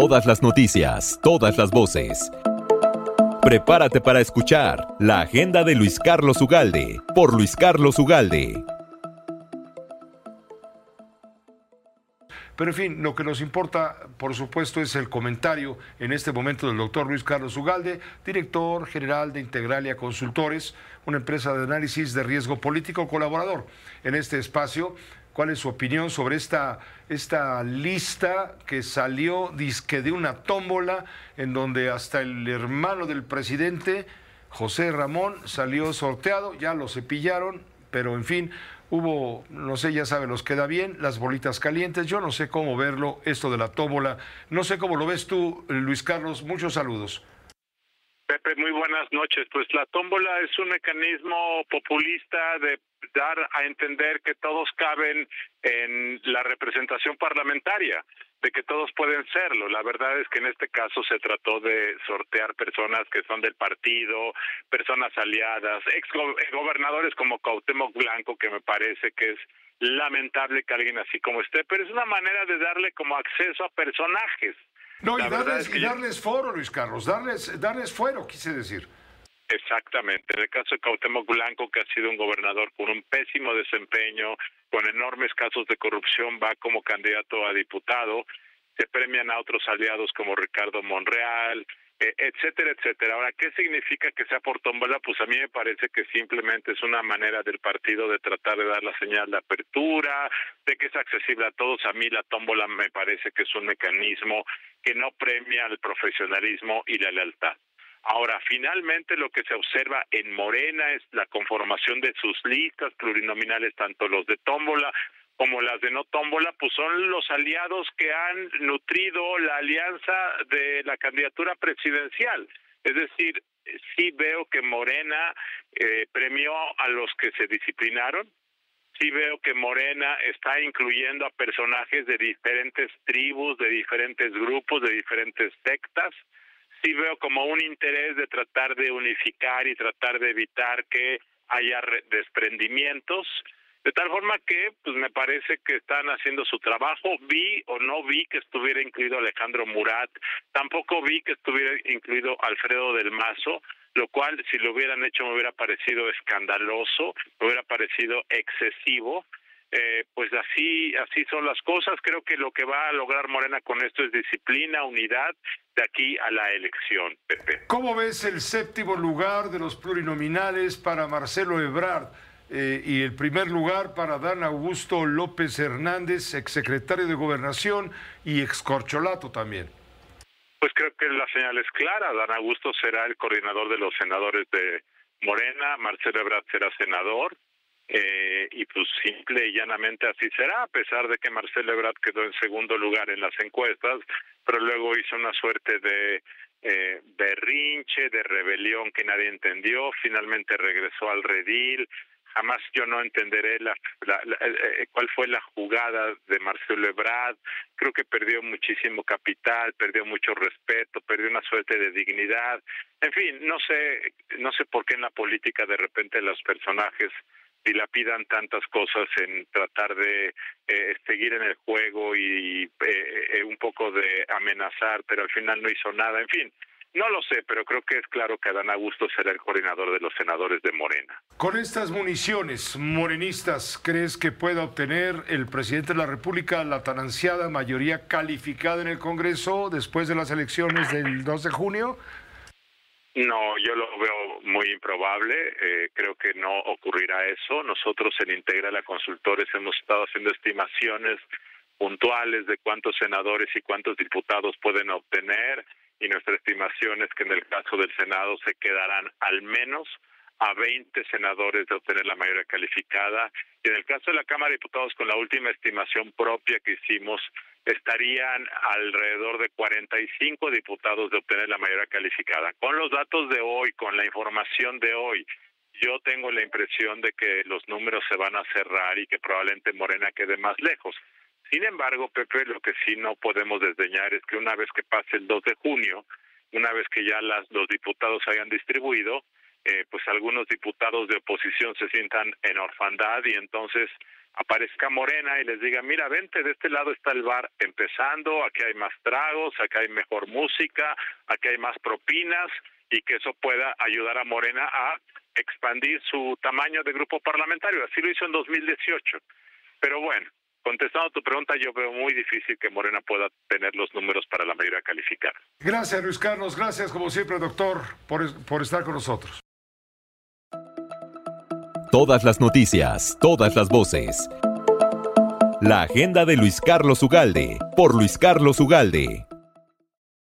Todas las noticias, todas las voces. Prepárate para escuchar la agenda de Luis Carlos Ugalde por Luis Carlos Ugalde. Pero en fin, lo que nos importa, por supuesto, es el comentario en este momento del doctor Luis Carlos Ugalde, director general de Integralia Consultores, una empresa de análisis de riesgo político colaborador en este espacio. ¿Cuál es su opinión sobre esta, esta lista que salió disque de una tómbola en donde hasta el hermano del presidente, José Ramón, salió sorteado? Ya lo cepillaron, pero en fin, Hubo, no sé, ya sabe, los queda bien, las bolitas calientes. Yo no sé cómo verlo, esto de la tómbola. No sé cómo lo ves tú, Luis Carlos. Muchos saludos. Pepe, muy buenas noches. Pues la tómbola es un mecanismo populista de dar a entender que todos caben en la representación parlamentaria de que todos pueden serlo. La verdad es que en este caso se trató de sortear personas que son del partido, personas aliadas, ex gobernadores como Cuauhtémoc Blanco, que me parece que es lamentable que alguien así como esté, pero es una manera de darle como acceso a personajes. No, y darles, y darles foro, Luis Carlos, darles, darles fuero, quise decir. Exactamente. En el caso de Cuauhtémoc Blanco, que ha sido un gobernador con un pésimo desempeño, con enormes casos de corrupción, va como candidato a diputado. Se premian a otros aliados como Ricardo Monreal, etcétera, etcétera. Ahora, ¿qué significa que sea por tómbola? Pues a mí me parece que simplemente es una manera del partido de tratar de dar la señal de apertura, de que es accesible a todos. A mí la tómbola me parece que es un mecanismo que no premia el profesionalismo y la lealtad. Ahora, finalmente lo que se observa en Morena es la conformación de sus listas plurinominales, tanto los de tómbola como las de no tómbola, pues son los aliados que han nutrido la alianza de la candidatura presidencial. Es decir, sí veo que Morena eh, premió a los que se disciplinaron, sí veo que Morena está incluyendo a personajes de diferentes tribus, de diferentes grupos, de diferentes sectas, sí veo como un interés de tratar de unificar y tratar de evitar que haya desprendimientos, de tal forma que pues me parece que están haciendo su trabajo. Vi o no vi que estuviera incluido Alejandro Murat, tampoco vi que estuviera incluido Alfredo del Mazo, lo cual si lo hubieran hecho me hubiera parecido escandaloso, me hubiera parecido excesivo. Eh, pues así así son las cosas. Creo que lo que va a lograr Morena con esto es disciplina, unidad de aquí a la elección. Pepe. ¿Cómo ves el séptimo lugar de los plurinominales para Marcelo Ebrard eh, y el primer lugar para Dan Augusto López Hernández, exsecretario de Gobernación y excorcholato también? Pues creo que la señal es clara. Dan Augusto será el coordinador de los senadores de Morena, Marcelo Ebrard será senador, eh, y pues simple y llanamente así será, a pesar de que Marcelo Ebrard quedó en segundo lugar en las encuestas, pero luego hizo una suerte de eh, berrinche, de rebelión que nadie entendió, finalmente regresó al redil, jamás yo no entenderé la, eh, cuál fue la jugada de Marcelo Ebrard. Creo que perdió muchísimo capital, perdió mucho respeto, perdió una suerte de dignidad. En fin, no sé, no sé por qué en la política de repente los personajes dilapidan tantas cosas en tratar de eh, seguir en el juego y eh, eh, un poco de amenazar, pero al final no hizo nada. En fin, no lo sé, pero creo que es claro que Adán Augusto será el coordinador de los senadores de Morena. Con estas municiones morenistas, ¿crees que pueda obtener el presidente de la República la tan ansiada mayoría calificada en el Congreso después de las elecciones del 2 de junio? No, yo lo veo muy improbable. Eh, creo que no ocurrirá eso. Nosotros en Integra Consultores hemos estado haciendo estimaciones puntuales de cuántos senadores y cuántos diputados pueden obtener y nuestra estimación es que en el caso del Senado se quedarán al menos a 20 senadores de obtener la mayoría calificada y en el caso de la Cámara de Diputados con la última estimación propia que hicimos estarían alrededor de 45 diputados de obtener la mayoría calificada. Con los datos de hoy, con la información de hoy, yo tengo la impresión de que los números se van a cerrar y que probablemente Morena quede más lejos. Sin embargo, Pepe, lo que sí no podemos desdeñar es que una vez que pase el 2 de junio, una vez que ya las, los diputados hayan distribuido, eh, pues algunos diputados de oposición se sientan en orfandad y entonces aparezca Morena y les diga, mira, vente, de este lado está el bar empezando, aquí hay más tragos, aquí hay mejor música, aquí hay más propinas y que eso pueda ayudar a Morena a expandir su tamaño de grupo parlamentario. Así lo hizo en 2018. Pero bueno, contestando a tu pregunta, yo veo muy difícil que Morena pueda tener los números para la mayoría calificada. Gracias, Luis Carlos. Gracias, como siempre, doctor, por, por estar con nosotros. Todas las noticias, todas las voces. La agenda de Luis Carlos Ugalde, por Luis Carlos Ugalde.